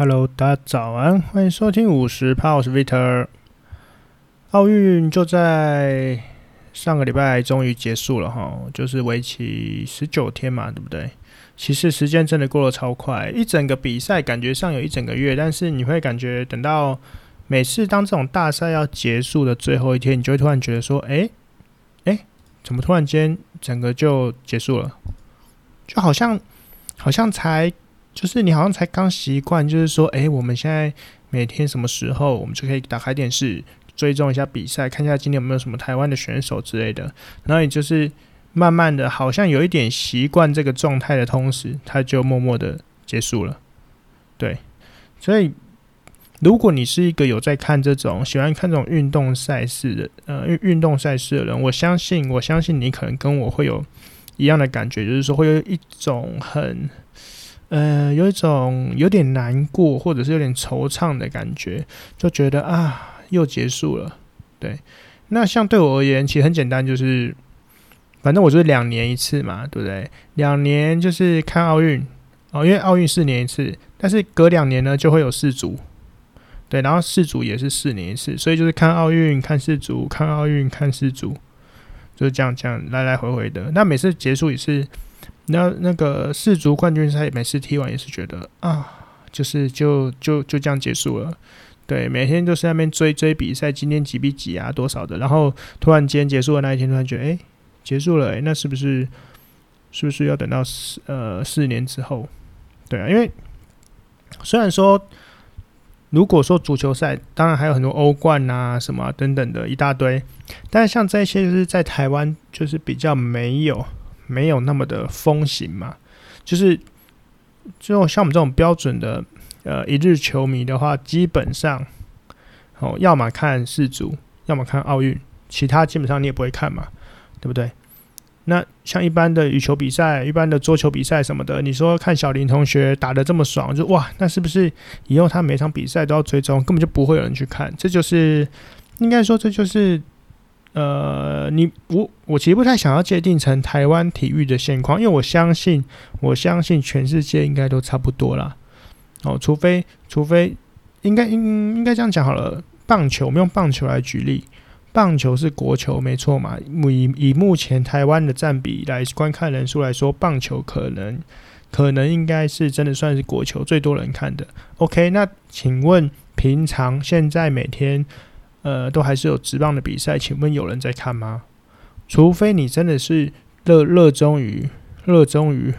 Hello，大家早安，欢迎收听五十趴，我是 Victor。奥运就在上个礼拜终于结束了哈，就是为期十九天嘛，对不对？其实时间真的过得超快，一整个比赛感觉上有一整个月，但是你会感觉等到每次当这种大赛要结束的最后一天，你就会突然觉得说，哎，哎，怎么突然间整个就结束了？就好像好像才。就是你好像才刚习惯，就是说，哎，我们现在每天什么时候，我们就可以打开电视追踪一下比赛，看一下今天有没有什么台湾的选手之类的。然后你就是慢慢的，好像有一点习惯这个状态的同时，它就默默的结束了。对，所以如果你是一个有在看这种喜欢看这种运动赛事的，呃，运运动赛事的人，我相信，我相信你可能跟我会有一样的感觉，就是说会有一种很。呃，有一种有点难过，或者是有点惆怅的感觉，就觉得啊，又结束了。对，那像对我而言，其实很简单，就是反正我就是两年一次嘛，对不对？两年就是看奥运哦，因为奥运四年一次，但是隔两年呢就会有世足，对，然后世足也是四年一次，所以就是看奥运、看世足、看奥运、看世足，就是这样这样来来回回的。那每次结束也是。那那个世足冠军赛每次踢完也是觉得啊，就是就就就这样结束了。对，每天都是在那边追追比赛，今天几比几啊，多少的。然后突然间结束的那一天，突然觉得哎，结束了，哎，那是不是是不是要等到四呃四年之后？对啊，因为虽然说如果说足球赛，当然还有很多欧冠啊什么等等的一大堆，但是像这些就是在台湾就是比较没有。没有那么的风行嘛，就是就像我们这种标准的呃一日球迷的话，基本上哦，要么看世足，要么看奥运，其他基本上你也不会看嘛，对不对？那像一般的羽球比赛、一般的桌球比赛什么的，你说看小林同学打得这么爽，就哇，那是不是以后他每场比赛都要追踪，根本就不会有人去看？这就是应该说，这就是。呃，你我我其实不太想要界定成台湾体育的现况，因为我相信，我相信全世界应该都差不多啦。哦，除非除非应该应应该这样讲好了，棒球我们用棒球来举例，棒球是国球没错嘛。以以目前台湾的占比来观看人数来说，棒球可能可能应该是真的算是国球最多人看的。OK，那请问平常现在每天？呃，都还是有职棒的比赛，请问有人在看吗？除非你真的是热热衷于热衷于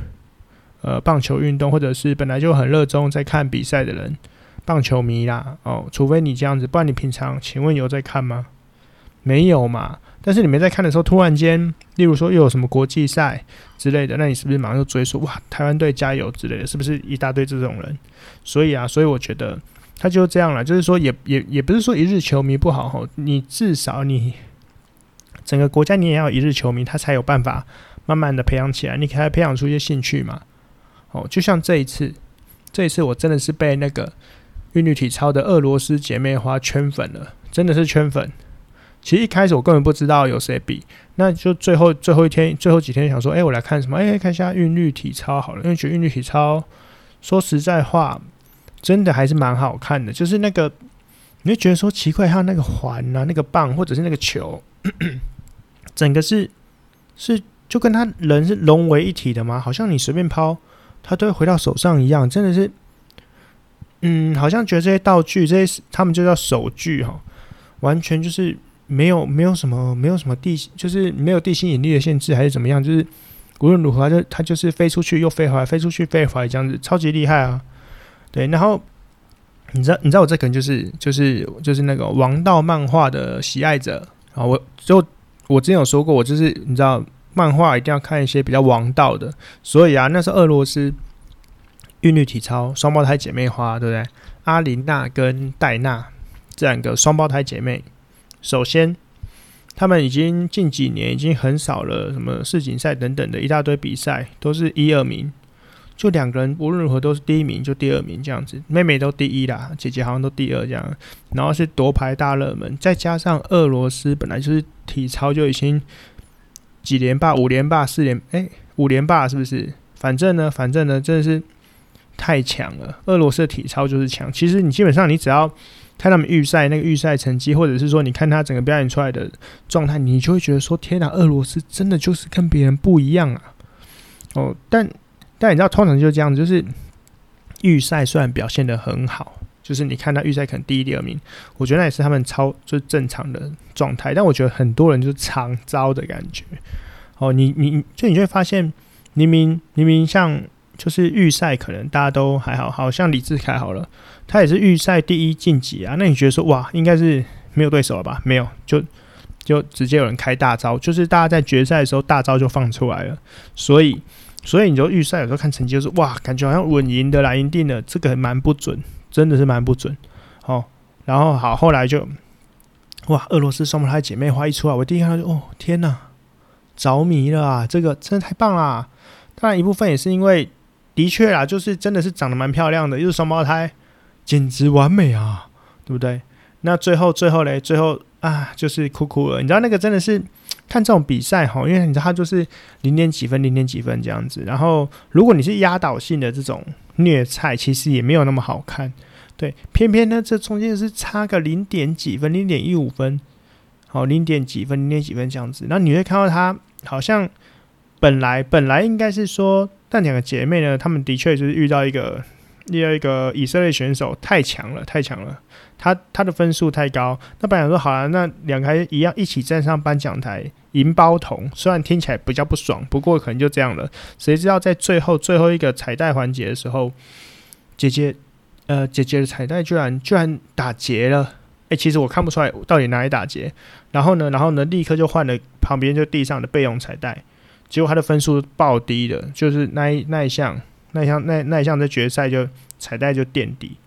呃棒球运动，或者是本来就很热衷在看比赛的人，棒球迷啦哦，除非你这样子，不然你平常请问有在看吗？没有嘛。但是你没在看的时候，突然间，例如说又有什么国际赛之类的，那你是不是马上就追溯哇，台湾队加油之类的，是不是一大堆这种人？所以啊，所以我觉得。他就这样了，就是说也，也也不是说一日球迷不好吼，你至少你整个国家你也要一日球迷，他才有办法慢慢的培养起来，你给他培养出一些兴趣嘛。哦，就像这一次，这一次我真的是被那个韵律体操的俄罗斯姐妹花圈粉了，真的是圈粉。其实一开始我根本不知道有谁比，那就最后最后一天最后几天想说，哎，我来看什么？哎，看一下韵律体操好了，因为觉得韵律体操说实在话。真的还是蛮好看的，就是那个，你会觉得说奇怪，它那个环啊，那个棒或者是那个球，整个是是就跟他人是融为一体的吗？好像你随便抛，它都会回到手上一样，真的是，嗯，好像觉得这些道具，这些他们就叫手具哈，完全就是没有没有什么没有什么地，就是没有地心引力的限制还是怎么样，就是无论如何，它就它就是飞出去又飞回来，飞出去飞回来这样子，超级厉害啊！对，然后你知道，你知道我这可能就是就是就是那个王道漫画的喜爱者啊。我就我之前有说过，我就是你知道，漫画一定要看一些比较王道的。所以啊，那是俄罗斯韵律体操双胞胎姐妹花，对不对？阿琳娜跟戴娜这两个双胞胎姐妹，首先他们已经近几年已经很少了，什么世锦赛等等的一大堆比赛，都是一二名。就两个人无论如何都是第一名，就第二名这样子，妹妹都第一啦，姐姐好像都第二这样，然后是夺牌大热门，再加上俄罗斯本来就是体操就已经几连霸、五连霸、四连哎五连霸是不是？反正呢，反正呢，真的是太强了，俄罗斯的体操就是强。其实你基本上你只要看他们预赛那个预赛成绩，或者是说你看他整个表演出来的状态，你就会觉得说：天哪，俄罗斯真的就是跟别人不一样啊！哦，但但你知道，通常就是这样子，就是预赛虽然表现得很好。就是你看他预赛可能第一、第二名，我觉得那也是他们超就是正常的状态。但我觉得很多人就是常招的感觉。哦，你你就你就会发现，明明明明像就是预赛可能大家都还好，好像李智凯好了，他也是预赛第一晋级啊。那你觉得说哇，应该是没有对手了吧？没有，就就直接有人开大招，就是大家在决赛的时候大招就放出来了。所以所以你就预赛有时候看成绩就是哇，感觉好像稳赢的来赢定了，这个蛮不准。真的是蛮不准，哦，然后好，后来就哇，俄罗斯双胞胎姐妹花一出来，我第一看到就哦，天呐，着迷了啊！这个真的太棒啦！当然一部分也是因为，的确啦，就是真的是长得蛮漂亮的，又是双胞胎，简直完美啊，对不对？那最后最后嘞，最后啊，就是哭哭了。你知道那个真的是看这种比赛哈，因为你知道它就是零点几分，零点几分这样子。然后如果你是压倒性的这种。虐菜其实也没有那么好看，对，偏偏呢这中间是差个零点几分，零点一五分，好，零点几分，零点几分这样子。那你会看到她好像本来本来应该是说，但两个姐妹呢，她们的确就是遇到一个遇到一个以色列选手太强了，太强了，她她的分数太高。那本来说好了，那两个还一样一起站上颁奖台。银包铜虽然听起来比较不爽，不过可能就这样了。谁知道在最后最后一个彩带环节的时候，姐姐呃姐姐的彩带居然居然打结了。诶、其实我看不出来到底哪里打结。然后呢，然后呢，立刻就换了旁边就地上的备用彩带。结果他的分数爆低的，就是那一那一项那一项那那一项在决赛就彩带就垫底，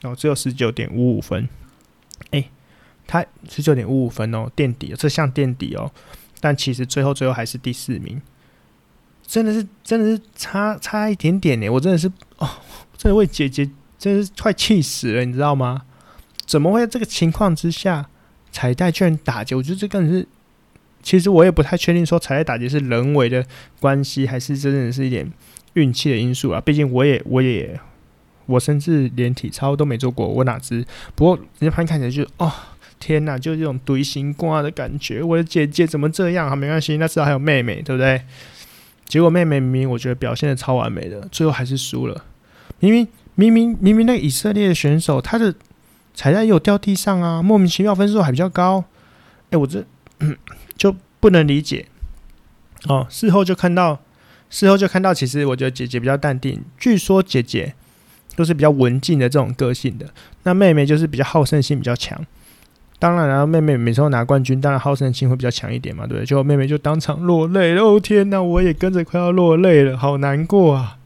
然后只有十九点五五分。诶、他十九点五五分哦，垫底，这项垫底哦。但其实最后最后还是第四名，真的是真的是差差一点点呢！我真的是哦，这位姐姐真是快气死了，你知道吗？怎么会在这个情况之下彩带居然打结？我觉得这个是，其实我也不太确定说彩带打结是人为的关系，还是真的是一点运气的因素啊。毕竟我也我也我甚至连体操都没做过，我哪知？不过人家拍看起来就哦。天呐，就是这种堆心瓜的感觉。我的姐姐怎么这样？啊，没关系，那至少还有妹妹，对不对？结果妹妹明明我觉得表现的超完美的，最后还是输了。明明明明明明那个以色列的选手，他的彩带有掉地上啊，莫名其妙分数还比较高。哎，我这就不能理解。哦，事后就看到，事后就看到，其实我觉得姐姐比较淡定。据说姐姐都是比较文静的这种个性的，那妹妹就是比较好胜心比较强。当然，然后妹妹每次都拿冠军，当然好胜心会比较强一点嘛，对不对？就妹妹就当场落泪，哦天哪，我也跟着快要落泪了，好难过啊！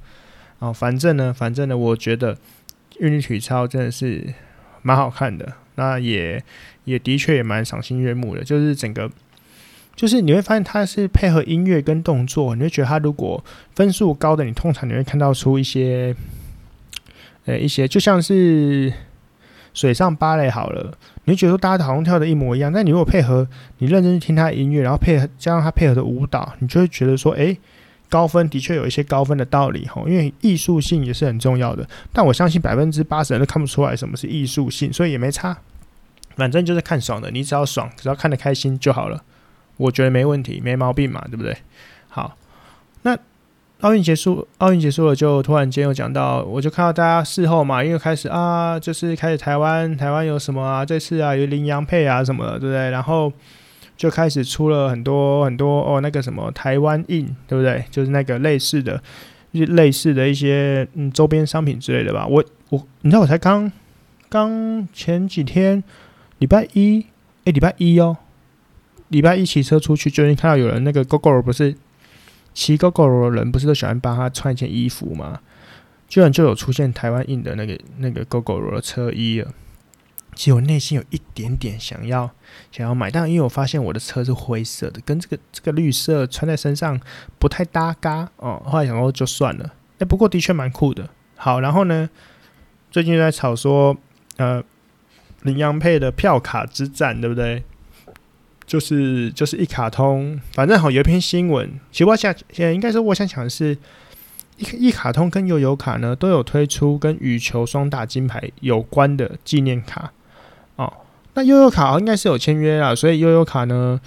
哦，反正呢，反正呢，我觉得韵律体操真的是蛮好看的，那也也的确也蛮赏心悦目的，就是整个，就是你会发现它是配合音乐跟动作，你会觉得它如果分数高的，你通常你会看到出一些，呃，一些就像是。水上芭蕾好了，你会觉得大家好像跳的一模一样，但你如果配合，你认真去听他的音乐，然后配合加上他配合的舞蹈，你就会觉得说，诶、高分的确有一些高分的道理吼，因为艺术性也是很重要的。但我相信百分之八十人都看不出来什么是艺术性，所以也没差，反正就是看爽的，你只要爽，只要看得开心就好了，我觉得没问题，没毛病嘛，对不对？好，奥运结束，奥运结束了，就突然间又讲到，我就看到大家事后嘛，因为开始啊，就是开始台湾，台湾有什么啊？这次啊有麟洋配啊什么的，对不对？然后就开始出了很多很多哦，那个什么台湾印，对不对？就是那个类似的，类似的一些嗯周边商品之类的吧。我我，你知道我才刚刚前几天礼拜一，诶，礼拜一哦，礼拜一骑车出去，就已经看到有人那个 GoGo 不是。骑 Gogoro 的人不是都喜欢帮他穿一件衣服吗？居然就有出现台湾印的那个那个 Gogoro 的车衣了。其实我内心有一点点想要想要买，但因为我发现我的车是灰色的，跟这个这个绿色穿在身上不太搭嘎哦。后来想说就算了。哎，不过的确蛮酷的。好，然后呢，最近在吵说呃麟洋配的票卡之战，对不对？就是就是一卡通，反正好有一篇新闻。其实我想，现在应该说我想讲的是，一一卡通跟悠游卡呢，都有推出跟羽球双打金牌有关的纪念卡哦。那悠悠卡应该是有签约啊，所以悠悠卡呢，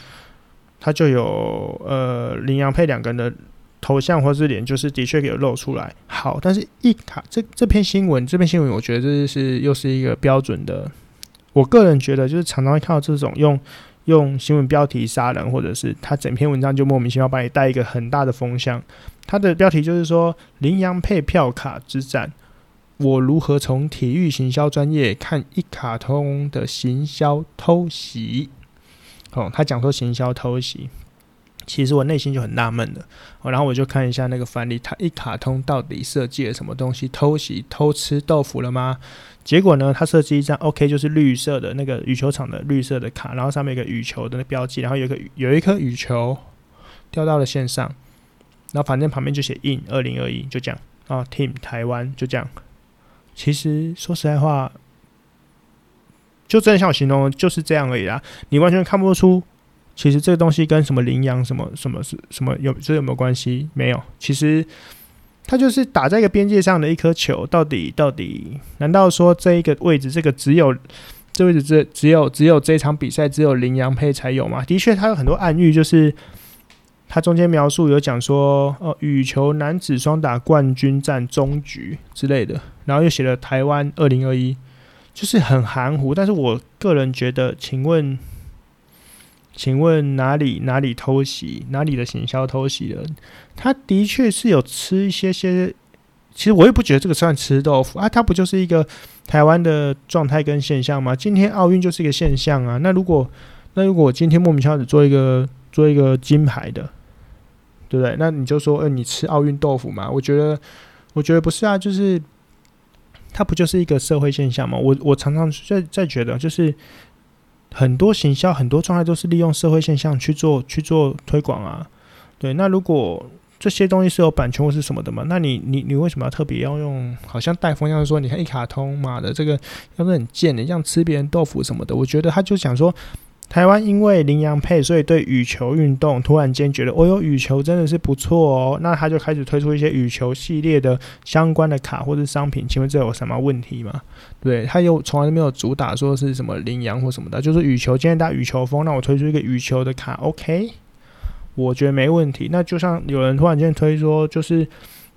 它就有呃麟洋配两个人的头像或是脸，就是的确有露出来。好，但是一卡这这篇新闻，这篇新闻我觉得这是又是一个标准的。我个人觉得，就是常常会看到这种用。用新闻标题杀人，或者是他整篇文章就莫名其妙把你带一个很大的风向。他的标题就是说“羚羊配票卡之战，我如何从体育行销专业看一卡通的行销偷袭”。哦，他讲说行销偷袭。其实我内心就很纳闷了，然后我就看一下那个范例，他一卡通到底设计了什么东西？偷袭、偷吃豆腐了吗？结果呢，他设计一张 OK，就是绿色的那个羽球场的绿色的卡，然后上面有个羽球的那标记，然后有一个有一颗羽球掉到了线上，然后反正旁边就写 “in 二零二一”，就这样啊，Team 台湾就这样。其实说实在话，就真的像我形容，就是这样而已啦，你完全看不出。其实这个东西跟什么羚羊什么什么是什么有这有没有关系？没有。其实它就是打在一个边界上的一颗球，到底到底难道说这一个位置这个只有这位置只只有只有这场比赛只有麟洋配才有吗？的确，它有很多暗喻，就是它中间描述有讲说呃，羽球男子双打冠军战终局之类的，然后又写了台湾二零二一，就是很含糊。但是我个人觉得，请问。请问哪里哪里偷袭？哪里的行销偷袭了？他的确是有吃一些些，其实我也不觉得这个算吃豆腐啊，它不就是一个台湾的状态跟现象吗？今天奥运就是一个现象啊。那如果那如果我今天莫名其妙只做一个做一个金牌的，对不对？那你就说，呃，你吃奥运豆腐嘛？我觉得我觉得不是啊，就是它不就是一个社会现象吗？我我常常在在觉得就是。很多行销，很多状态都是利用社会现象去做去做推广啊。对，那如果这些东西是有版权或是什么的嘛？那你你你为什么要特别要用？好像带风向说，你看一卡通嘛的这个要是很贱的，像吃别人豆腐什么的。我觉得他就想说。台湾因为麟洋配，所以对羽球运动突然间觉得，哦哟，羽球真的是不错哦。那他就开始推出一些羽球系列的相关的卡或者商品。请问这有什么问题吗？对，他又从来都没有主打说是什么羚羊或什么的，就是羽球今天打羽球风，那我推出一个羽球的卡，OK，我觉得没问题。那就像有人突然间推说，就是。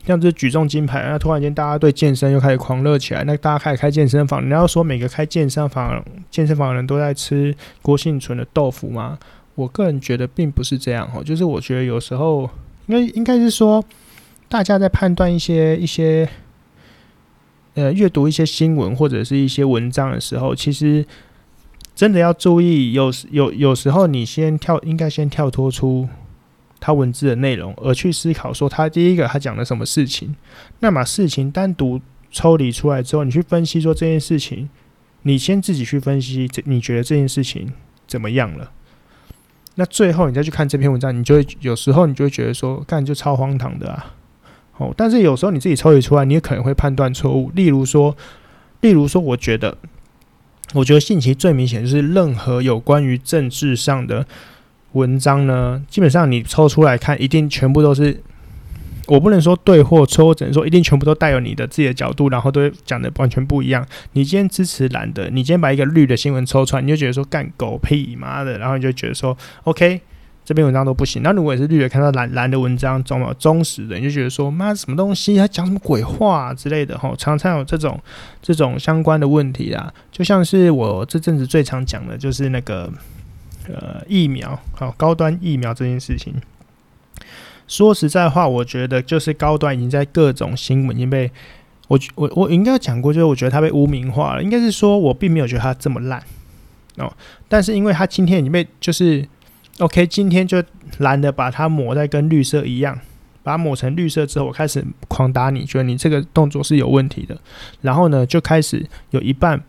像这举重金牌，那突然间大家对健身又开始狂热起来，那大家开始开健身房。你要说每个开健身房、健身房的人都在吃郭幸存的豆腐吗？我个人觉得并不是这样哦。就是我觉得有时候应该应该是说，大家在判断一些一些呃阅读一些新闻或者是一些文章的时候，其实真的要注意，有有有时候你先跳，应该先跳脱出。他文字的内容，而去思考说他第一个他讲了什么事情，那把事情单独抽离出来之后，你去分析说这件事情，你先自己去分析，这你觉得这件事情怎么样了？那最后你再去看这篇文章，你就会有时候你就会觉得说，干就超荒唐的啊！哦，但是有时候你自己抽离出来，你也可能会判断错误。例如说，例如说，我觉得，我觉得信息最明显就是任何有关于政治上的。文章呢，基本上你抽出来看，一定全部都是，我不能说对或错，我只能说一定全部都带有你的自己的角度，然后都讲的完全不一样。你今天支持蓝的，你今天把一个绿的新闻抽出来，你就觉得说干狗屁妈的，然后你就觉得说 OK，这篇文章都不行。那如果也是绿的，看到蓝蓝的文章中了忠实的，你就觉得说妈什么东西，他讲什么鬼话之类的哈，常常有这种这种相关的问题啊，就像是我这阵子最常讲的就是那个。呃，疫苗好，高端疫苗这件事情，说实在话，我觉得就是高端已经在各种新闻已经被我我我应该讲过，就是我觉得它被污名化了。应该是说我并没有觉得它这么烂哦，但是因为它今天已经被就是 OK，今天就蓝的把它抹在跟绿色一样，把它抹成绿色之后，我开始狂打你，觉得你这个动作是有问题的。然后呢，就开始有一半。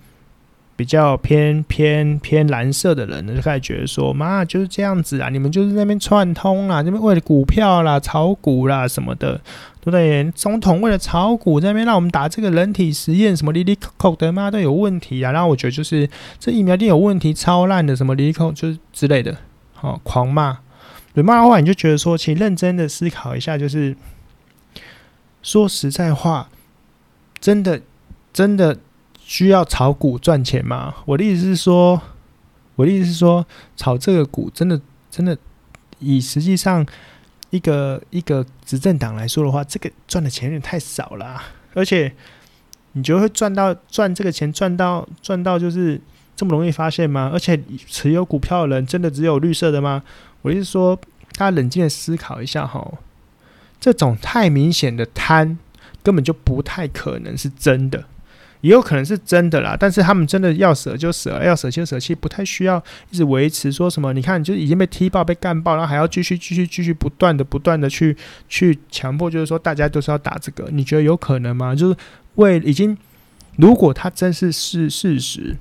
比较偏偏偏蓝色的人呢，就开始觉得说，妈就是这样子啊，你们就是那边串通啊，这边为了股票啦、炒股啦什么的，对不对？总统为了炒股，在那边让我们打这个人体实验，什么哩哩扣扣的，妈都有问题啊。然后我觉得就是这疫苗一定有问题，超烂的，什么哩哩扣就是之类的，好狂骂。对骂的话，你就觉得说，请认真的思考一下，就是说实在话，真的真的需要炒股赚钱吗？我的意思是说，我的意思是说，炒这个股真的真的以实际上一个一个执政党来说的话，这个赚的钱有点太少了，而且你就会赚到赚这个钱赚到赚到就是这么容易发现吗？而且持有股票的人真的只有绿色的吗？我是说，大家冷静的思考一下哈。这种太明显的贪，根本就不太可能是真的，也有可能是真的啦。但是他们真的要舍就舍，要舍就舍，其实不太需要一直维持说什么。你看，就已经被踢爆、被干爆，然后还要继续、继续、继续不断的、不断的去去强迫，就是说大家都是要打这个。你觉得有可能吗？就是为已经，如果他真是是事实，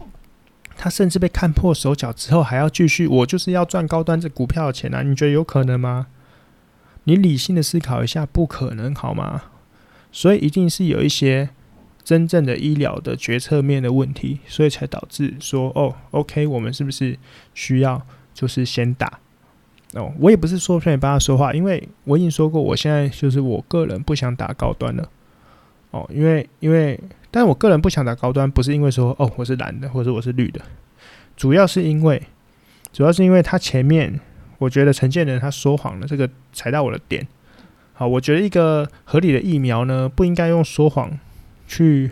他甚至被看破手脚之后，还要继续，我就是要赚高端这股票的钱啊！你觉得有可能吗？你理性的思考一下，不可能好吗？所以一定是有一些真正的医疗的决策面的问题，所以才导致说哦，OK，我们是不是需要就是先打？哦，我也不是说劝你帮他说话，因为我已经说过，我现在就是我个人不想打高端了。哦，因为因为，但是我个人不想打高端，不是因为说哦我是蓝的或者我是绿的，主要是因为主要是因为他前面。我觉得陈建仁他说谎了，这个踩到我的点。好，我觉得一个合理的疫苗呢，不应该用说谎去，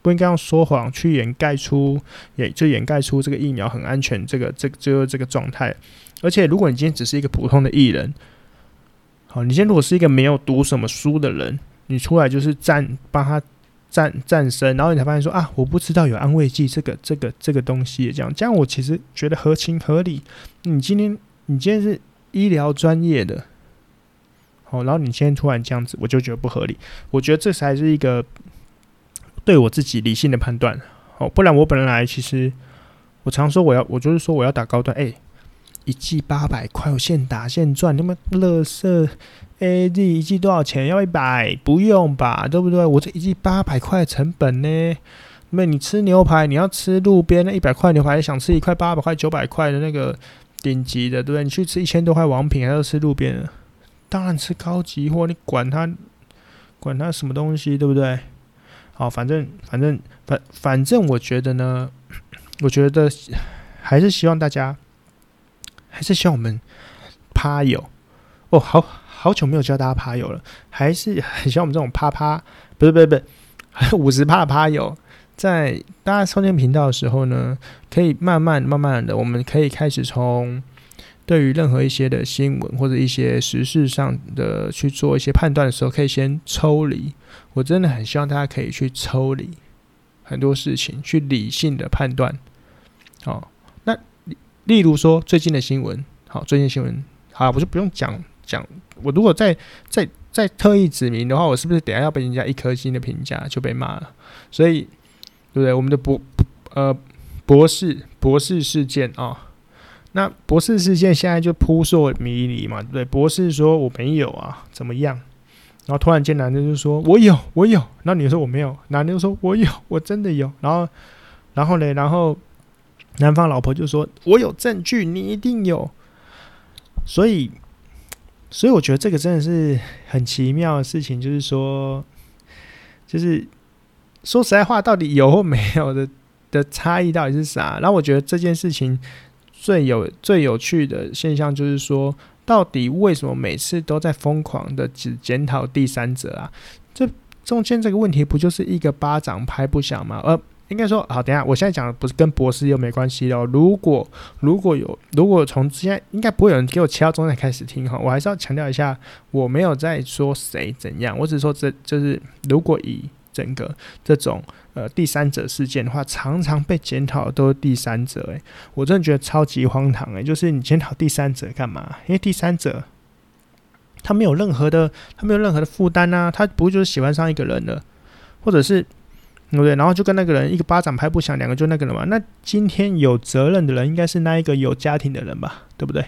不应该用说谎去掩盖出，也就掩盖出这个疫苗很安全，这个这个就是这个状态。而且，如果你今天只是一个普通的艺人，好，你今天如果是一个没有读什么书的人，你出来就是站帮他站站身，然后你才发现说啊，我不知道有安慰剂这个这个这个东西，这样这样我其实觉得合情合理。你今天。你今天是医疗专业的，好，然后你今天突然这样子，我就觉得不合理。我觉得这才是一个对我自己理性的判断，哦，不然我本来其实我常说我要，我就是说我要打高端，哎，一剂八百块，我现打现赚，那么乐色 AZ 一季多少钱？要一百？不用吧，对不对？我这一季八百块成本呢？那你吃牛排，你要吃路边那一百块牛排，想吃一块八百块、九百块的那个。顶级的，对不对？你去吃一千多块王品，还要吃路边的？当然吃高级货，你管它，管它什么东西，对不对？好，反正反正反反正，我觉得呢，我觉得还是希望大家，还是希望我们趴友哦，好好久没有教大家趴友了，还是很像我们这种趴趴，不是不是不是，五十趴的趴友。在大家收听频道的时候呢，可以慢慢慢慢的，我们可以开始从对于任何一些的新闻或者一些时事上的去做一些判断的时候，可以先抽离。我真的很希望大家可以去抽离很多事情，去理性的判断。好，那例如说最近的新闻，好，最近新闻，好，我就不用讲讲。我如果再再再特意指明的话，我是不是等下要被人家一颗星的评价就被骂了？所以。对不对？我们的博呃博士博士事件啊、哦，那博士事件现在就扑朔迷离嘛，对不对？博士说我没有啊，怎么样？然后突然间男的就说我有我有，然后女的说我没有，男的就说我有我真的有，然后然后呢，然后男方老婆就说我有证据，你一定有，所以所以我觉得这个真的是很奇妙的事情，就是说就是。说实在话，到底有或没有的的差异到底是啥？然后我觉得这件事情最有最有趣的现象就是说，到底为什么每次都在疯狂的只检讨第三者啊？这中间这个问题不就是一个巴掌拍不响吗？呃，应该说，好，等下，我现在讲的不是跟博士又没关系哦。如果如果有，如果从之前应该不会有人给我切到中间开始听哈，我还是要强调一下，我没有在说谁怎样，我只是说这就是如果以。整个这种呃第三者事件的话，常常被检讨的都是第三者，诶，我真的觉得超级荒唐，诶，就是你检讨第三者干嘛？因为第三者他没有任何的，他没有任何的负担啊，他不就是喜欢上一个人了，或者是对不对？然后就跟那个人一个巴掌拍不响，两个就那个人嘛。那今天有责任的人应该是那一个有家庭的人吧，对不对？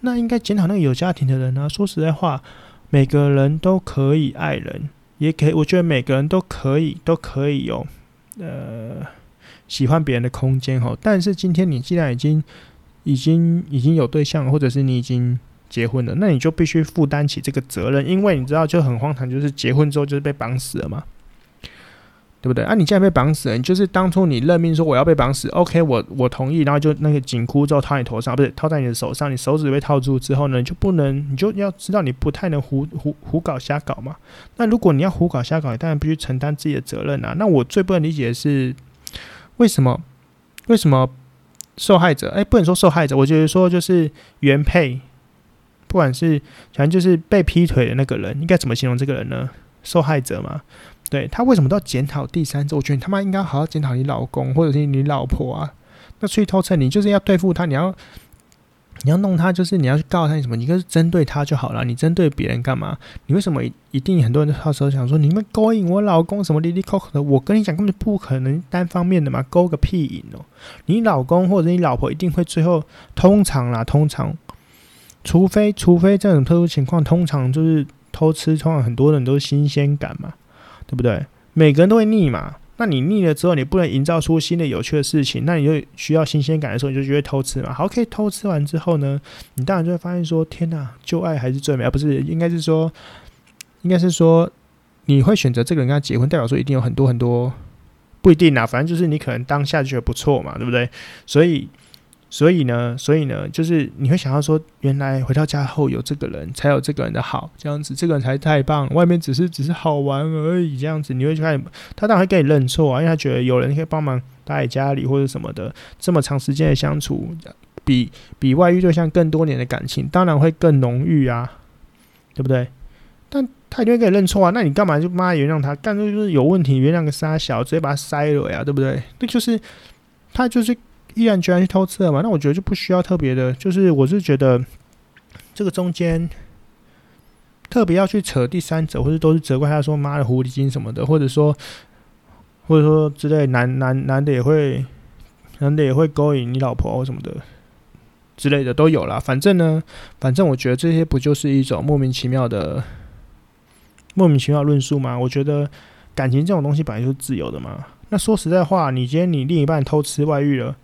那应该检讨那个有家庭的人啊。说实在话，每个人都可以爱人。也可以，我觉得每个人都可以，都可以有呃喜欢别人的空间哈。但是今天你既然已经已经已经有对象，或者是你已经结婚了，那你就必须负担起这个责任，因为你知道就很荒唐，就是结婚之后就是被绑死了嘛。对不对？啊，你既然被绑死了，你就是当初你任命说我要被绑死，OK，我我同意，然后就那个紧箍咒套你头上，不是套在你的手上，你手指被套住之后呢，你就不能，你就要知道你不太能胡胡胡搞瞎搞嘛。那如果你要胡搞瞎搞，你当然必须承担自己的责任啊。那我最不能理解的是，为什么为什么受害者？哎，不能说受害者，我觉得说就是原配，不管是反正就是被劈腿的那个人，应该怎么形容这个人呢？受害者嘛。对，他为什么都要检讨第三者？我觉得你他妈应该好好检讨你老公或者是你老婆啊！那出去偷车，你就是要对付他，你要你要弄他，就是你要去告诉他你什么？你就是针对他就好了，你针对别人干嘛？你为什么一定很多人到时候想说你们勾引我老公什么哩哩扣扣的？我跟你讲，根本不可能单方面的嘛，勾个屁引哦！你老公或者你老婆一定会最后，通常啦，通常，除非除非这种特殊情况，通常就是偷吃，通常很多人都是新鲜感嘛。对不对？每个人都会腻嘛。那你腻了之后，你不能营造出新的有趣的事情，那你就需要新鲜感的时候，你就觉得偷吃嘛。好，可以偷吃完之后呢，你当然就会发现说：天哪，旧爱还是最美。而不是，应该是说，应该是说，你会选择这个人跟他结婚，代表说一定有很多很多，不一定啊。反正就是你可能当下就觉得不错嘛，对不对？所以。所以呢，所以呢，就是你会想到说，原来回到家后有这个人，才有这个人的好，这样子，这个人才太棒。外面只是只是好玩而已，这样子，你会去看他，当然会跟你认错啊，因为他觉得有人可以帮忙待在家里或者什么的，这么长时间的相处，比比外遇对象更多年的感情，当然会更浓郁啊，对不对？但他一定会跟你认错啊，那你干嘛就妈原谅他？干就是有问题，原谅个杀小，直接把他塞了呀，对不对？那就是他就是。毅然决然去偷吃了嘛？那我觉得就不需要特别的，就是我是觉得这个中间特别要去扯第三者，或者都是责怪他说妈的狐狸精什么的，或者说或者说之类男男男的也会男的也会勾引你老婆什么的之类的都有啦。反正呢，反正我觉得这些不就是一种莫名其妙的莫名其妙论述吗？我觉得感情这种东西本来就是自由的嘛。那说实在话，你今天你另一半偷吃外遇了。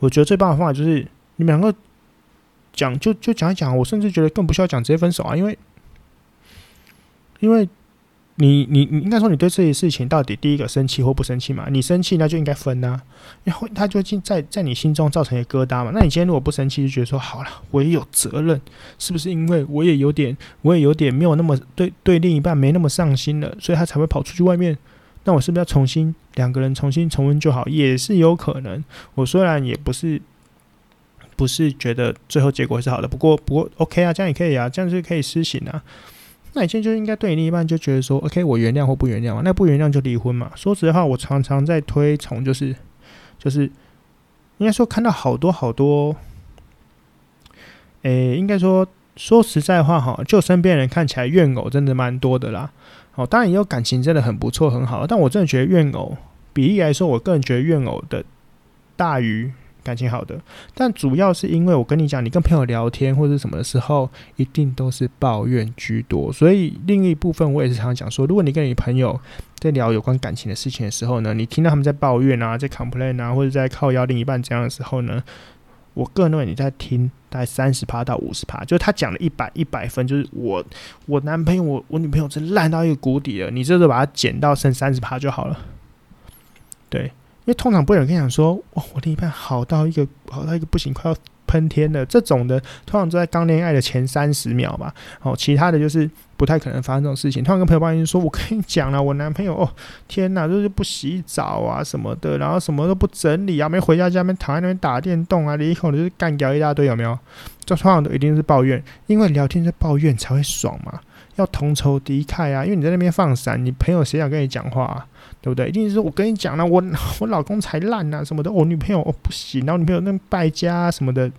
我觉得最棒的方法就是你们两个讲，就就讲一讲。我甚至觉得更不需要讲，直接分手啊！因为，因为你你你应该说，你对这些事情到底第一个生气或不生气嘛？你生气那就应该分呐，然后他就进在在你心中造成一个疙瘩嘛。那你今天如果不生气，就觉得说好了，我也有责任，是不是？因为我也有点，我也有点没有那么对对另一半没那么上心了，所以他才会跑出去外面。那我是不是要重新两个人重新重温就好？也是有可能。我虽然也不是不是觉得最后结果是好的，不过不过 OK 啊，这样也可以啊，这样就可以施行啊。那你现在就应该对你另一半就觉得说 OK，我原谅或不原谅嘛？那不原谅就离婚嘛。说实话，我常常在推崇，就是就是应该说看到好多好多，诶，应该说说实在话哈，就身边人看起来怨偶真的蛮多的啦。哦，当然也有感情真的很不错，很好。但我真的觉得怨偶比例来说，我个人觉得怨偶的大于感情好的。但主要是因为我跟你讲，你跟朋友聊天或者什么的时候，一定都是抱怨居多。所以另一部分我也是常常讲说，如果你跟你朋友在聊有关感情的事情的时候呢，你听到他们在抱怨啊，在 complain 啊，或者在靠腰另一半这样的时候呢，我个人认为你在听大概三十趴到五十趴，就是他讲了一百一百分，就是我我男朋友我我女朋友是烂到一个谷底了，你这是把它减到剩三十趴就好了。对，因为通常不会有人跟你讲说，哇，我另一半好到一个好到一个不行，快要。喷天的这种的，通常都在刚恋爱的前三十秒吧。哦，其他的就是不太可能发生这种事情。突然跟朋友抱怨说：“我跟你讲了，我男朋友哦，天哪，就是不洗澡啊什么的，然后什么都不整理啊，没回家家没躺在那边打电动啊，离口就是干掉一大堆，有没有？这通常都一定是抱怨，因为聊天在抱怨才会爽嘛，要同仇敌忾啊。因为你在那边放闪，你朋友谁想跟你讲话啊？对不对？一定是我跟你讲了，我我老公才烂啊什么的，我女朋友哦不行，然后女朋友那败家什么的。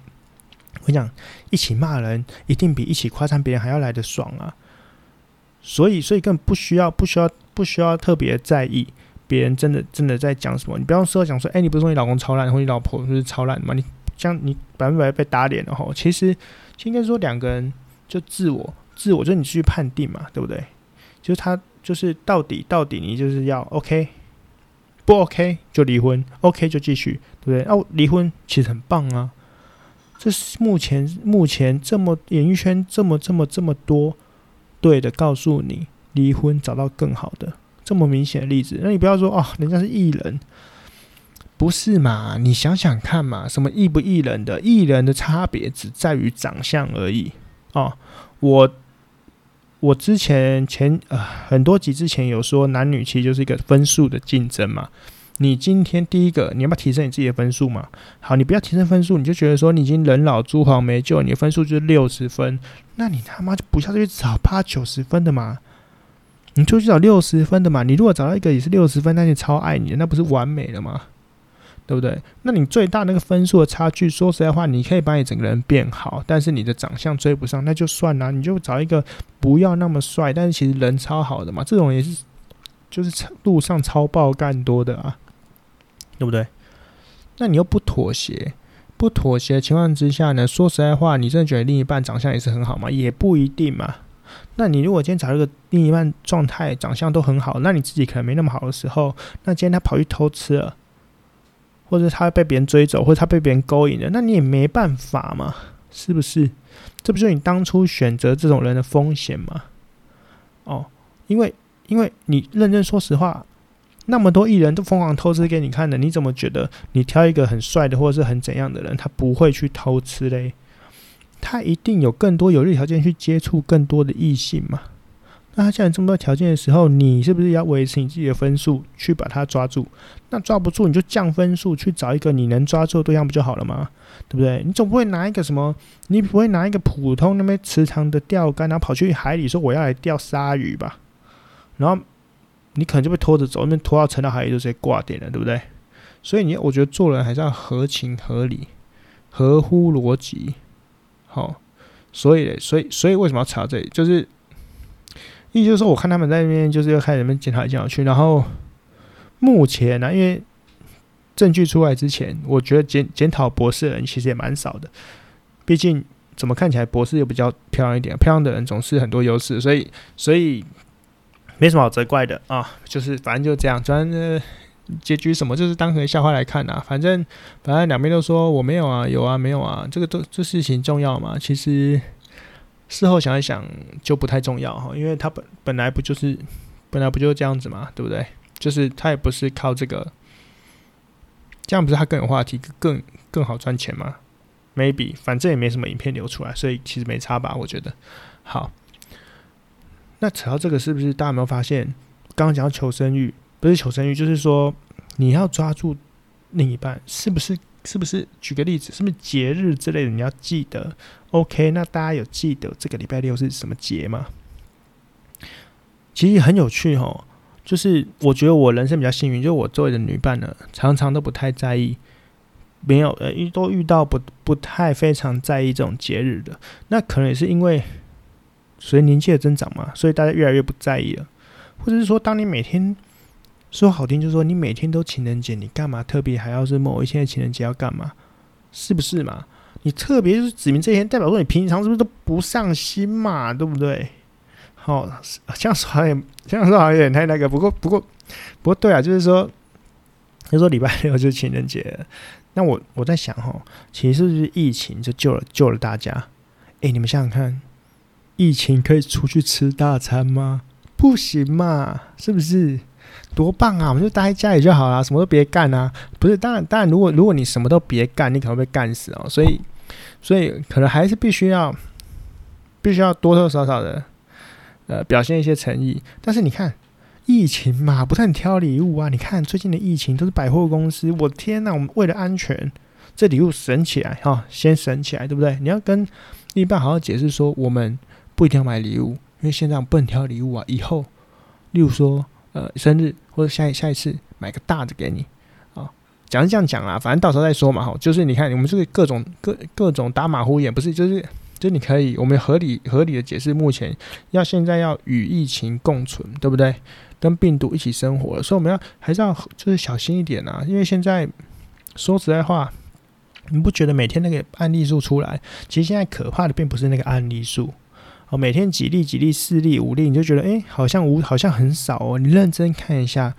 我跟你讲，一起骂人一定比一起夸赞别人还要来得爽啊！所以，所以根本不需要不需要不需要特别在意别人真的真的在讲什么。你不要说讲说，哎，你不是说你老公超烂，或你老婆就是超烂吗？你这样你百分百被打脸了哈！其实，应该说两个人就自我自我，就你去判定嘛，对不对？就是他就是到底到底你就是要 OK，不 OK 就离婚，OK 就继续，对不对？哦，离婚其实很棒啊。这是目前目前这么演艺圈这么这么这么多对的告诉你离婚找到更好的这么明显的例子，那你不要说哦，人家是艺人，不是嘛？你想想看嘛，什么艺不艺人的艺人的差别只在于长相而已哦。我我之前前呃很多集之前有说男女其实就是一个分数的竞争嘛。你今天第一个，你要不要提升你自己的分数嘛？好，你不要提升分数，你就觉得说你已经人老珠黄没救，你的分数就是六十分，那你他妈就不要去找八九十分的嘛，你就去找六十分的嘛。你如果找到一个也是六十分，那你超爱你的，那不是完美了吗？对不对？那你最大那个分数的差距，说实在话，你可以把你整个人变好，但是你的长相追不上，那就算了，你就找一个不要那么帅，但是其实人超好的嘛，这种也是就是路上超爆干多的啊。对不对？那你又不妥协，不妥协的情况之下呢？说实在话，你真的觉得另一半长相也是很好吗？也不一定嘛。那你如果今天找一个另一半状态、长相都很好，那你自己可能没那么好的时候，那今天他跑去偷吃了，或者他被别人追走，或者他被别人勾引了，那你也没办法嘛，是不是？这不就是你当初选择这种人的风险吗？哦，因为因为你认真说实话。那么多艺人都疯狂偷吃给你看的，你怎么觉得你挑一个很帅的或者是很怎样的人，他不会去偷吃嘞？他一定有更多有利条件去接触更多的异性嘛？那他既然这么多条件的时候，你是不是要维持你自己的分数去把它抓住？那抓不住你就降分数去找一个你能抓住的对象不就好了吗？对不对？你总不会拿一个什么？你不会拿一个普通那边池塘的钓竿，然后跑去海里说我要来钓鲨鱼吧？然后。你可能就被拖着走，那拖到沉到海里就直接挂点了，对不对？所以你，我觉得做人还是要合情合理、合乎逻辑。好，所以，所以，所以为什么要查这里？就是，意思就是说，我看他们在那边就是要开始那边检讨来检讨去，然后目前呢、因为证据出来之前，我觉得检检讨博士的人其实也蛮少的。毕竟，怎么看起来博士又比较漂亮一点？漂亮的人总是很多优势，所以，所以。没什么好责怪的啊，就是反正就这样，反正结局什么就是当成笑话来看呐。反正反正两边都说我没有啊，有啊，没有啊，这个都这事情重要嘛？其实事后想一想就不太重要哈，因为他本本来不就是本来不就是这样子嘛，对不对？就是他也不是靠这个，这样不是他更有话题，更更好赚钱吗？Maybe，反正也没什么影片流出来，所以其实没差吧？我觉得好。那扯到这个，是不是大家有没有发现？刚刚讲到求生欲，不是求生欲，就是说你要抓住另一半，是不是？是不是？举个例子，是不是节日之类的你要记得？OK，那大家有记得这个礼拜六是什么节吗？其实很有趣哦，就是我觉得我人生比较幸运，就是我周围的女伴呢，常常都不太在意，没有呃，遇都遇到不不太非常在意这种节日的，那可能也是因为。随年纪的增长嘛，所以大家越来越不在意了，或者是说，当你每天说好听，就是说你每天都情人节，你干嘛特别还要是某一天的情人节要干嘛？是不是嘛？你特别就是指明这些，代表说你平常是不是都不上心嘛？对不对？好，这样说好像这样说好像有点太那个，不过不过不过对啊，就是说，就说礼拜六就是情人节，那我我在想哈，其实是不是疫情就救了救了大家？哎、你们想想看。疫情可以出去吃大餐吗？不行嘛，是不是？多棒啊！我们就待在家里就好了，什么都别干啊！不是，当然，当然，如果如果你什么都别干，你可能会被干死哦。所以，所以可能还是必须要，必须要多多少少的，呃，表现一些诚意。但是你看，疫情嘛，不是很挑礼物啊。你看最近的疫情都是百货公司，我天呐，我们为了安全，这礼物省起来哈，先省起来，对不对？你要跟另一半好好解释说，我们。不一定要买礼物，因为现在我不能挑礼物啊。以后，例如说，呃，生日或者下一下一次买个大的给你啊。讲是这样讲啊，反正到时候再说嘛。哈，就是你看，我们这个各种各各种打马虎眼，不是，就是就你可以，我们合理合理的解释，目前要现在要与疫情共存，对不对？跟病毒一起生活，所以我们要还是要就是小心一点啊。因为现在说实在话，你不觉得每天那个案例数出来，其实现在可怕的并不是那个案例数。哦，每天几例几例四例五例，你就觉得哎、好像无好像很少哦。你认真看一下，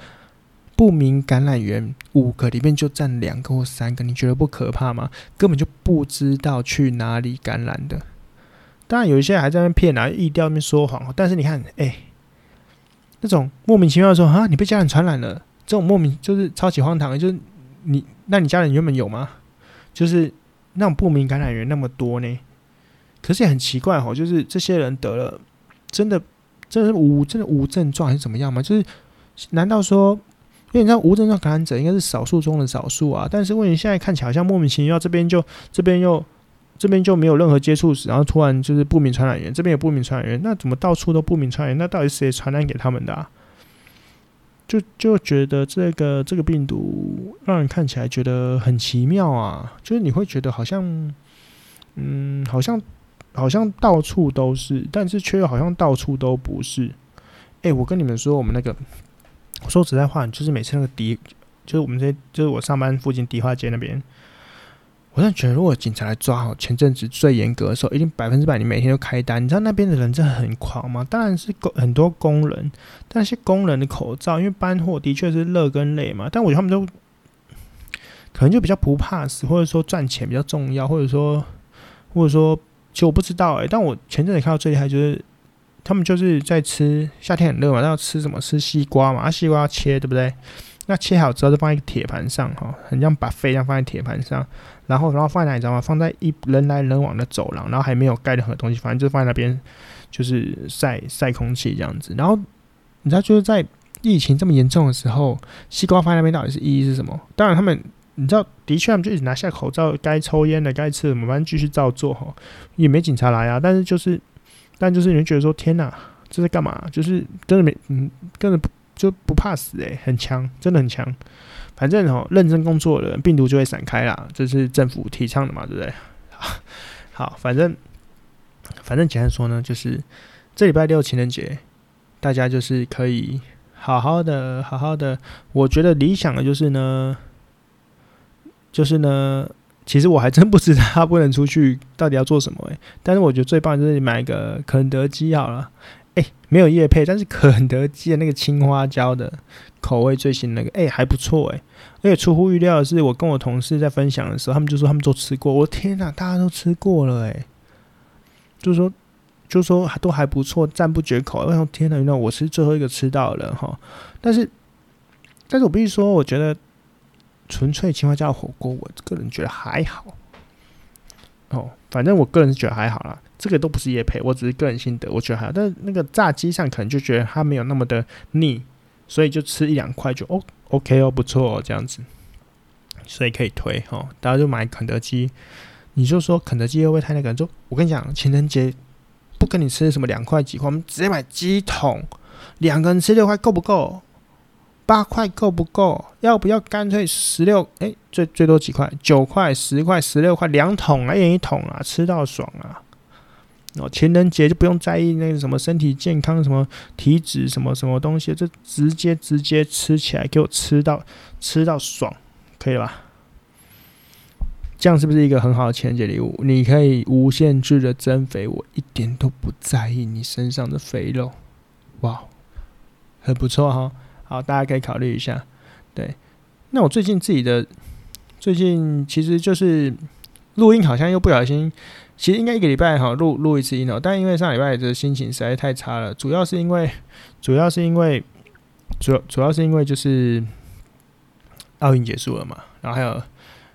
不明感染源五个里面就占两个或三个，你觉得不可怕吗？根本就不知道去哪里感染的。当然有一些还在那骗啊，意调那边说谎。但是你看，哎、那种莫名其妙的说啊，你被家人传染了，这种莫名就是超级荒唐。就是你，那你家人原本有吗？就是那种不明感染源那么多呢？可是也很奇怪哦，就是这些人得了，真的，真的无真的无症状还是怎么样吗？就是难道说？因为你知道无症状感染者应该是少数中的少数啊，但是问题现在看起来好像莫名其妙，这边就这边又这边就没有任何接触史，然后突然就是不明传染源，这边有不明传染源，那怎么到处都不明传染源？那到底谁传染给他们的啊？就就觉得这个这个病毒让人看起来觉得很奇妙啊，就是你会觉得好像嗯，好像好像到处都是，但是却又好像到处都不是。哎，我跟你们说，我们那个。说实在话，就是每次那个迪，就是我们这，就是我上班附近迪化街那边，我真的觉得，如果警察来抓，好前阵子最严格的时候，一定百分之百你每天都开单。你知道那边的人真的很狂吗？当然是工很多工人，但是工人的口罩，因为搬货的确是热跟累嘛。但我觉得他们都可能就比较不怕死，或者说赚钱比较重要，或者说或者说，其实我不知道哎、但我前阵子看到最厉害就是。他们就是在吃，夏天很热嘛，然后吃什么？吃西瓜嘛，啊，西瓜要切，对不对？那切好之后就放在一个铁盘上，哈，很像把肺一样放在铁盘上，然后，然后放在哪里你知道吗？放在一人来人往的走廊，然后还没有盖任何东西，反正就放在那边，就是晒晒空气这样子。然后你知道，就是在疫情这么严重的时候，西瓜放在那边到底是意义是什么？当然，他们你知道，的确他们就一直拿下口罩，该抽烟的、该吃的，我们反正继续照做，哈，也没警察来啊。但是就是。但就是你会觉得说天哪，这是干嘛？就是真的没嗯，根本就不怕死诶、很强，真的很强。反正哦，认真工作的人，病毒就会散开啦，这是政府提倡的嘛，对不对？好，反正反正简单说呢，就是这礼拜六情人节，大家就是可以好好的、好好的。我觉得理想的就是呢，就是呢。其实我还真不知道他不能出去到底要做什么诶，但是我觉得最棒就是你买个肯德基好了，诶，没有叶配，但是肯德基的那个青花椒的口味最新那个，诶，还不错诶。而且出乎预料的是，我跟我同事在分享的时候，他们就说他们都吃过，我天哪，大家都吃过了诶，就是说就是说都还不错，赞不绝口。我说天哪，原来我是最后一个吃到了哈，但是但是我必须说，我觉得。纯粹青花椒火锅，我个人觉得还好。哦，反正我个人是觉得还好啦。这个都不是业配，我只是个人心得，我觉得还好。但是那个炸鸡上可能就觉得它没有那么的腻，所以就吃一两块就哦，OK 哦，不错哦，这样子，所以可以推哦。大家就买肯德基，你就说肯德基会不会太那个？就我跟你讲，情人节不跟你吃什么两块几块，我们直接买鸡桶，两个人吃六块够不够？八块够不够？要不要干脆十六？哎，最最多几块？九块、十块、十六块，两桶啊，一人一桶啊，吃到爽啊！哦，情人节就不用在意那个什么身体健康、什么体脂、什么什么东西，就直接直接吃起来，给我吃到吃到爽，可以吧？这样是不是一个很好的情人节礼物？你可以无限制的增肥，我一点都不在意你身上的肥肉，哇，很不错哈。好，大家可以考虑一下。对，那我最近自己的最近其实就是录音，好像又不小心，其实应该一个礼拜哈录录一次音哦。但因为上礼拜的心情实在太差了，主要是因为主要是因为主主要是因为就是奥运结束了嘛，然后还有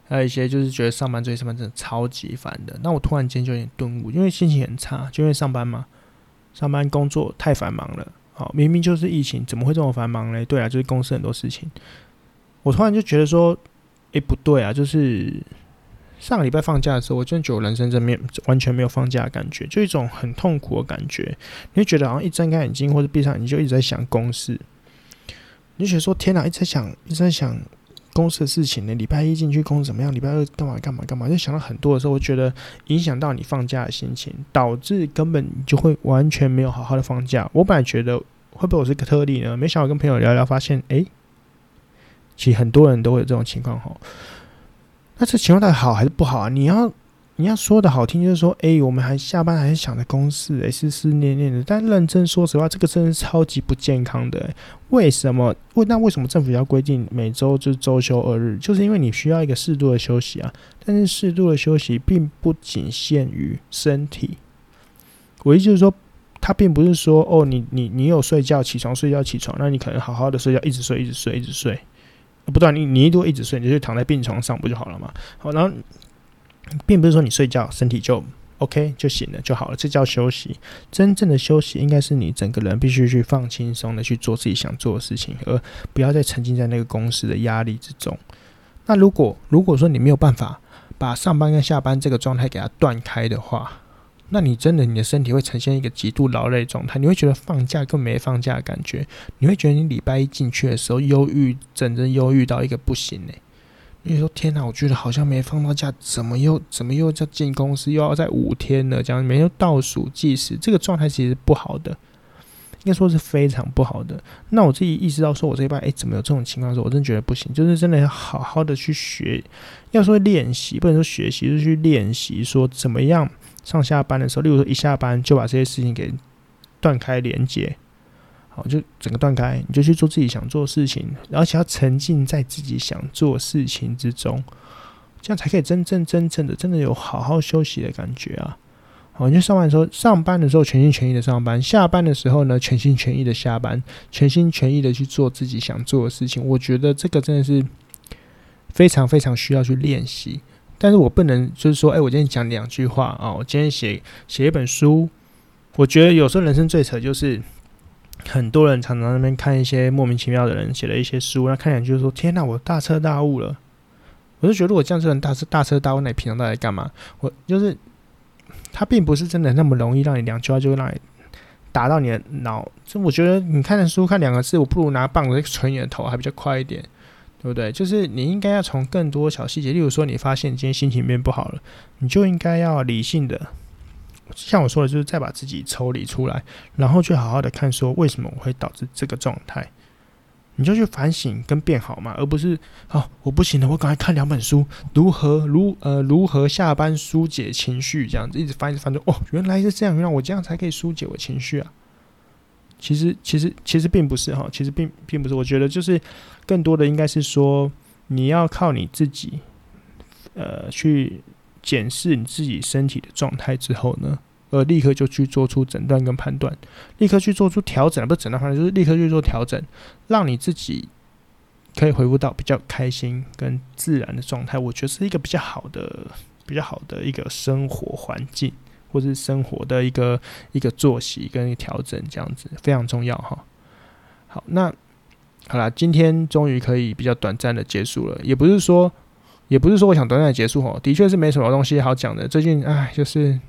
还有一些就是觉得上班这些上班真的超级烦的。那我突然间就有点顿悟，因为心情很差，就因为上班嘛，上班工作太繁忙了。好，明明就是疫情，怎么会这么繁忙呢？对啊，就是公司很多事情。我突然就觉得说，诶，不对啊！就是上个礼拜放假的时候，我真的觉得我人生真面完全没有放假的感觉，就一种很痛苦的感觉。你会觉得好像一睁开眼睛或者闭上眼睛，就一直在想公司。你就觉得说，天哪，一直在想，一直在想。公司的事情呢？礼拜一进去公司怎么样？礼拜二干嘛干嘛干嘛？就想到很多的时候，我觉得影响到你放假的心情，导致根本就会完全没有好好的放假。我本来觉得会不会我是个特例呢？没想到跟朋友聊聊，发现哎、其实很多人都会有这种情况哈。那这情况到底好还是不好啊？你要你要说的好听，就是说，哎、我们还下班还是想着公司，哎，思思念念的。但认真说实话，这个真的是超级不健康的。为什么？为那为什么政府要规定每周就是周休二日？就是因为你需要一个适度的休息啊。但是适度的休息并不仅限于身体。我意思就是说，它并不是说，哦，你你你有睡觉起床，睡觉起床，那你可能好好的睡觉，一直睡，一直睡，一直睡。不断，你你一多一直睡，你就躺在病床上不就好了吗？好，然后并不是说你睡觉身体就 OK 就行了就好了，这叫休息。真正的休息应该是你整个人必须去放轻松的去做自己想做的事情，而不要再沉浸在那个公司的压力之中。那如果如果说你没有办法把上班跟下班这个状态给它断开的话，那你真的，你的身体会呈现一个极度劳累状态，你会觉得放假跟没放假的感觉，你会觉得你礼拜一进去的时候忧郁，整整忧郁到一个不行呢呢。你说天哪，我觉得好像没放到假，怎么又怎么又在进公司，又要在五天了，这样每天倒数计时，这个状态其实不好的，应该说是非常不好的。那我自己意识到说，我这一半哎，怎么有这种情况的时候，我真觉得不行，就是真的要好好的去学，要说练习，不能说学习，就是去练习，说怎么样。上下班的时候，例如说一下班就把这些事情给断开连接，好，就整个断开，你就去做自己想做的事情，而且要沉浸在自己想做事情之中，这样才可以真正真正的真的有好好休息的感觉啊！好，你就上班的时候，上班的时候全心全意的上班，下班的时候呢，全心全意的下班，全心全意的去做自己想做的事情。我觉得这个真的是非常非常需要去练习。但是我不能就是说，哎、我今天讲两句话啊，我今天写写一本书。我觉得有时候人生最扯就是，很多人常常那边看一些莫名其妙的人写了一些书，那看两句就说：“天哪，我大彻大悟了。”我就觉得，如果这样子人大彻大彻大悟，那你平常到底干嘛？我就是他并不是真的那么容易让你两句话就会让你打到你的脑。就我觉得你看的书看两个字，我不如拿棒子捶你的头还比较快一点。对不对？就是你应该要从更多小细节，例如说你发现你今天心情变不好了，你就应该要理性的，像我说的，就是再把自己抽离出来，然后去好好的看说为什么我会导致这个状态，你就去反省跟变好嘛，而不是哦，我不行了，我赶快看两本书，如何如呃如何下班疏解情绪这样子，一直翻一直翻着哦，原来是这样，原来我这样才可以疏解我情绪啊。其实，其实，其实并不是哈，其实并并不是。我觉得就是更多的应该是说，你要靠你自己，呃，去检视你自己身体的状态之后呢，呃立刻就去做出诊断跟判断，立刻去做出调整，不是诊断判断，就是立刻去做调整，让你自己可以恢复到比较开心跟自然的状态。我觉得是一个比较好的、比较好的一个生活环境。或是生活的一个一个作息跟调整，这样子非常重要哈。好，那好啦，今天终于可以比较短暂的结束了，也不是说，也不是说我想短暂结束哦，的确是没什么东西好讲的。最近唉，就是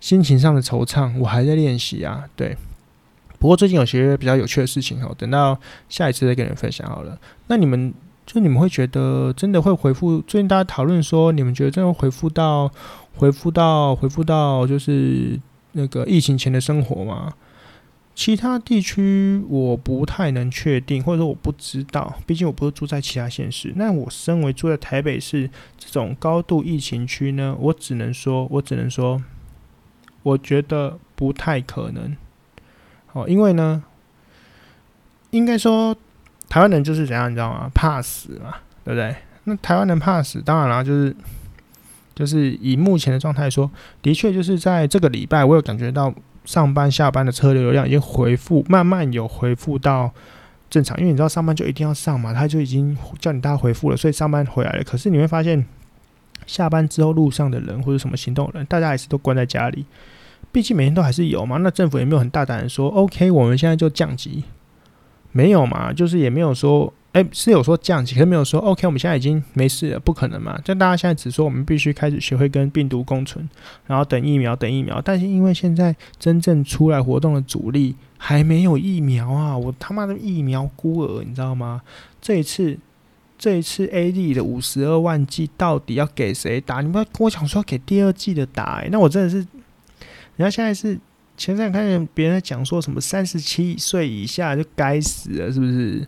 心情上的惆怅，我还在练习啊。对，不过最近有些比较有趣的事情哈，等到下一次再跟你们分享好了。那你们就你们会觉得真的会回复？最近大家讨论说，你们觉得真的回复到？回复到回复到就是那个疫情前的生活吗？其他地区我不太能确定，或者说我不知道，毕竟我不是住在其他县市。那我身为住在台北市这种高度疫情区呢，我只能说，我只能说，我觉得不太可能。哦，因为呢，应该说台湾人就是怎样，你知道吗？怕死嘛，对不对？那台湾人怕死，当然了，就是。就是以目前的状态说，的确就是在这个礼拜，我有感觉到上班下班的车流量已经回复，慢慢有回复到正常。因为你知道上班就一定要上嘛，他就已经叫你大家回复了，所以上班回来了。可是你会发现，下班之后路上的人或者什么行动人，大家还是都关在家里。毕竟每天都还是有嘛。那政府也没有很大胆的说，OK，我们现在就降级，没有嘛，就是也没有说。哎，是有说降级，可是没有说 OK，我们现在已经没事了，不可能嘛？就大家现在只说我们必须开始学会跟病毒共存，然后等疫苗，等疫苗。但是因为现在真正出来活动的主力还没有疫苗啊！我他妈的疫苗孤儿，你知道吗？这一次，这一次 AD 的五十二万剂到底要给谁打？你不要跟我讲说给第二季的打，欸，那我真的是，人家现在是前阵看见别人在讲说什么三十七岁以下就该死了，是不是？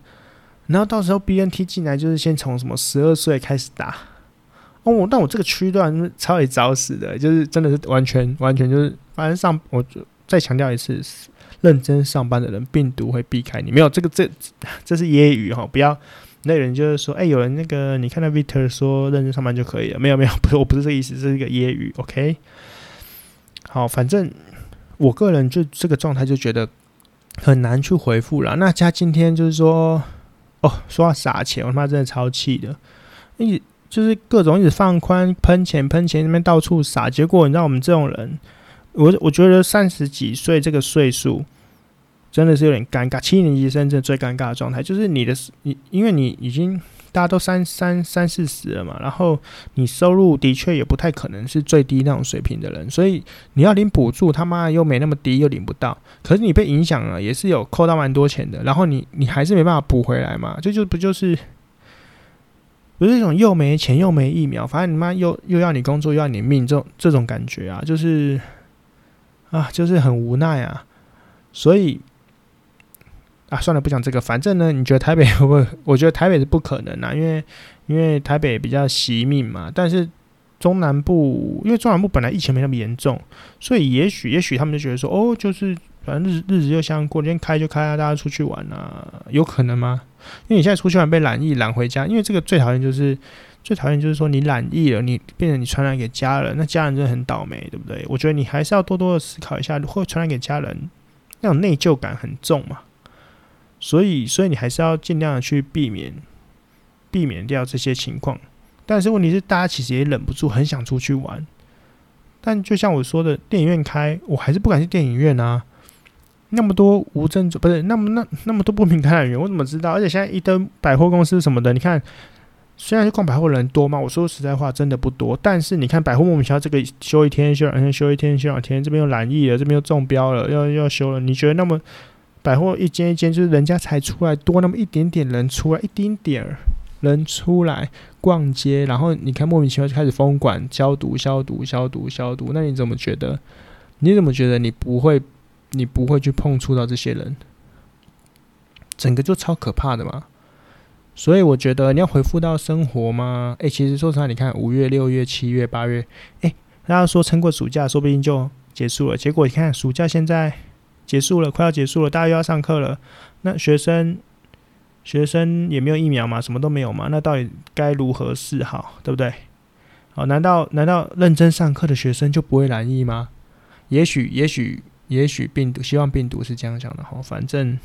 然后到时候 BNT 进来就是先从什么十二岁开始打哦，但我这个区段超级找死的，就是真的是完全完全就是，反正上我再强调一次，认真上班的人，病毒会避开你。没有这个这这是揶揄哈，不要那人就是说，哎、有人那个你看到 Victor 说认真上班就可以了，没有没有，不是我不是这个意思，这是一个揶揄，OK。好，反正我个人就这个状态就觉得很难去回复了。那加今天就是说，哦，说要撒钱，我他妈真的超气的，一直就是各种一直放宽喷钱喷钱那边到处撒，结果你知道我们这种人。我我觉得三十几岁这个岁数真的是有点尴尬，七年级生真的最尴尬的状态就是你的你，因为你已经大家都三三三四十了嘛，然后你收入的确也不太可能是最低那种水平的人，所以你要领补助，他妈又没那么低，又领不到，可是你被影响了，也是有扣到蛮多钱的，然后你你还是没办法补回来嘛，这就不就是不是一种又没钱又没疫苗，反正你妈又又要你工作又要你命这种这种感觉啊，就是。啊，就是很无奈啊，所以啊，算了，不讲这个。反正呢，你觉得台北 会不会？我觉得台北是不可能啊，因为因为台北比较惜命嘛。但是中南部，因为中南部本来疫情没那么严重，所以也许也许他们就觉得说，哦，就是反正日日子就像过，今天开就开啊，大家出去玩啊，有可能吗？因为你现在出去玩被染疫染回家，因为这个最讨厌就是。最讨厌就是说你染疫了，你变成你传染给家人，那家人真的很倒霉，对不对？我觉得你还是要多多的思考一下，会传染给家人，那种内疚感很重嘛。所以，所以你还是要尽量的去避免，避免掉这些情况。但是问题是，大家其实也忍不住很想出去玩。但就像我说的，电影院开，我还是不敢去电影院啊。那么多无症状，不是那么那那么多不明感染源，我怎么知道？而且现在一堆百货公司什么的，你看。虽然去逛百货人多嘛，我说实在话，真的不多。但是你看百货莫名其妙，这个休一天休两天，休一天休两天，这边又染疫了，这边又中标了，要要休了。你觉得那么百货一间一间，就是人家才出来多那么一点点人出来，一丁点儿人出来逛街，然后你看莫名其妙就开始封馆、消毒、消毒、消毒、消毒。那你怎么觉得？你怎么觉得你不会？你不会去碰触到这些人？整个就超可怕的嘛。所以我觉得你要恢复到生活吗？诶、其实说实话，你看五月、六月、七月、八月，诶、大家说撑过暑假，说不定就结束了。结果你看，暑假现在结束了，快要结束了，大家又要上课了。那学生学生也没有疫苗嘛，什么都没有嘛。那到底该如何是好，对不对？好，难道难道认真上课的学生就不会染疫吗？也许，也许，也许病毒，希望病毒是这样讲的哈。反正。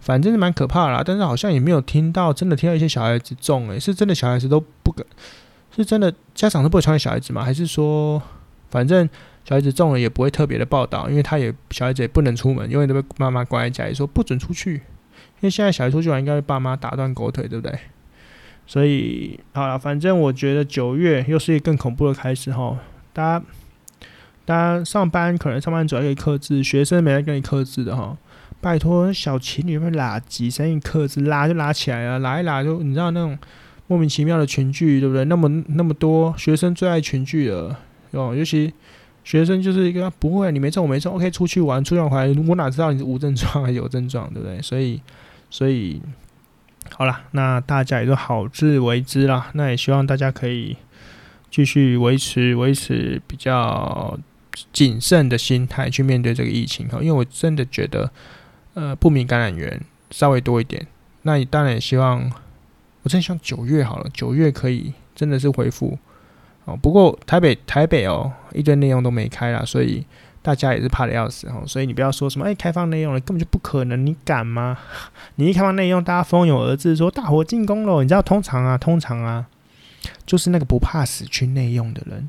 反正是蛮可怕的啦，但是好像也没有听到真的听到一些小孩子中诶、是真的小孩子都不敢，是真的家长都不会传给小孩子吗？还是说反正小孩子中了也不会特别的报道，因为他也小孩子也不能出门，永远都被妈妈关在家里说不准出去，因为现在小孩出去玩应该被爸妈打断狗腿，对不对？所以好了，反正我觉得九月又是一个更恐怖的开始哈，大家大家上班可能上班主要可以克制，学生没人跟你克制的哈。拜托，小情侣会拉几声音克制，拉就拉起来了，拉一拉就你知道那种莫名其妙的群聚，对不对？那么那么多学生最爱群聚了，哦，尤其学生就是一个不会，你没中我没中，OK，出去玩，出去玩，我哪知道你是无症状还是有症状，对不对？所以，所以好了，那大家也都好自为之啦。那也希望大家可以继续维持维持比较谨慎的心态去面对这个疫情，哈，因为我真的觉得。呃，不明感染源稍微多一点，那你当然也希望，我真希望九月好了，九月可以真的是恢复哦。不过台北台北哦，一堆内容都没开啦，所以大家也是怕的要死哦。所以你不要说什么哎，开放内容了，根本就不可能，你敢吗？你一开放内容，大家蜂拥而至，说大伙进攻了。你知道通常啊，通常啊，就是那个不怕死去内用的人。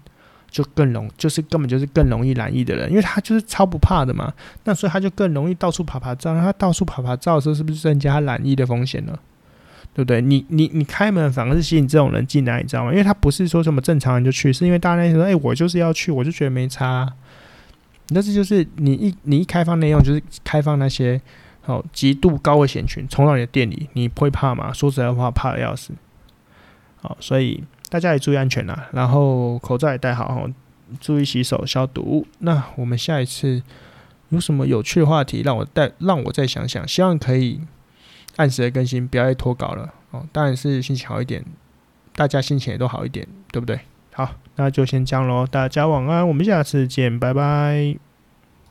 就更容，就是根本就是更容易染疫的人，因为他就是超不怕的嘛，那所以他就更容易到处爬爬照。他到处爬爬照的时候，是不是增加他染疫的风险呢？对不对？你你你开门反而是吸引这种人进来，你知道吗？因为他不是说什么正常人就去，是因为大家说，哎、欸，我就是要去，我就觉得没差。但是就是你一你一开放内容，就是开放那些好极度高危险群冲到你的店里，你不会怕吗？说实在话，怕的要死。好，所以。大家也注意安全啦，然后口罩也戴好，注意洗手消毒。那我们下一次有什么有趣的话题，让我带让我再想想，希望可以按时的更新，不要再拖稿了哦。当然是心情好一点，大家心情也都好一点，对不对？好，那就先这样喽，大家晚安，我们下次见，拜拜。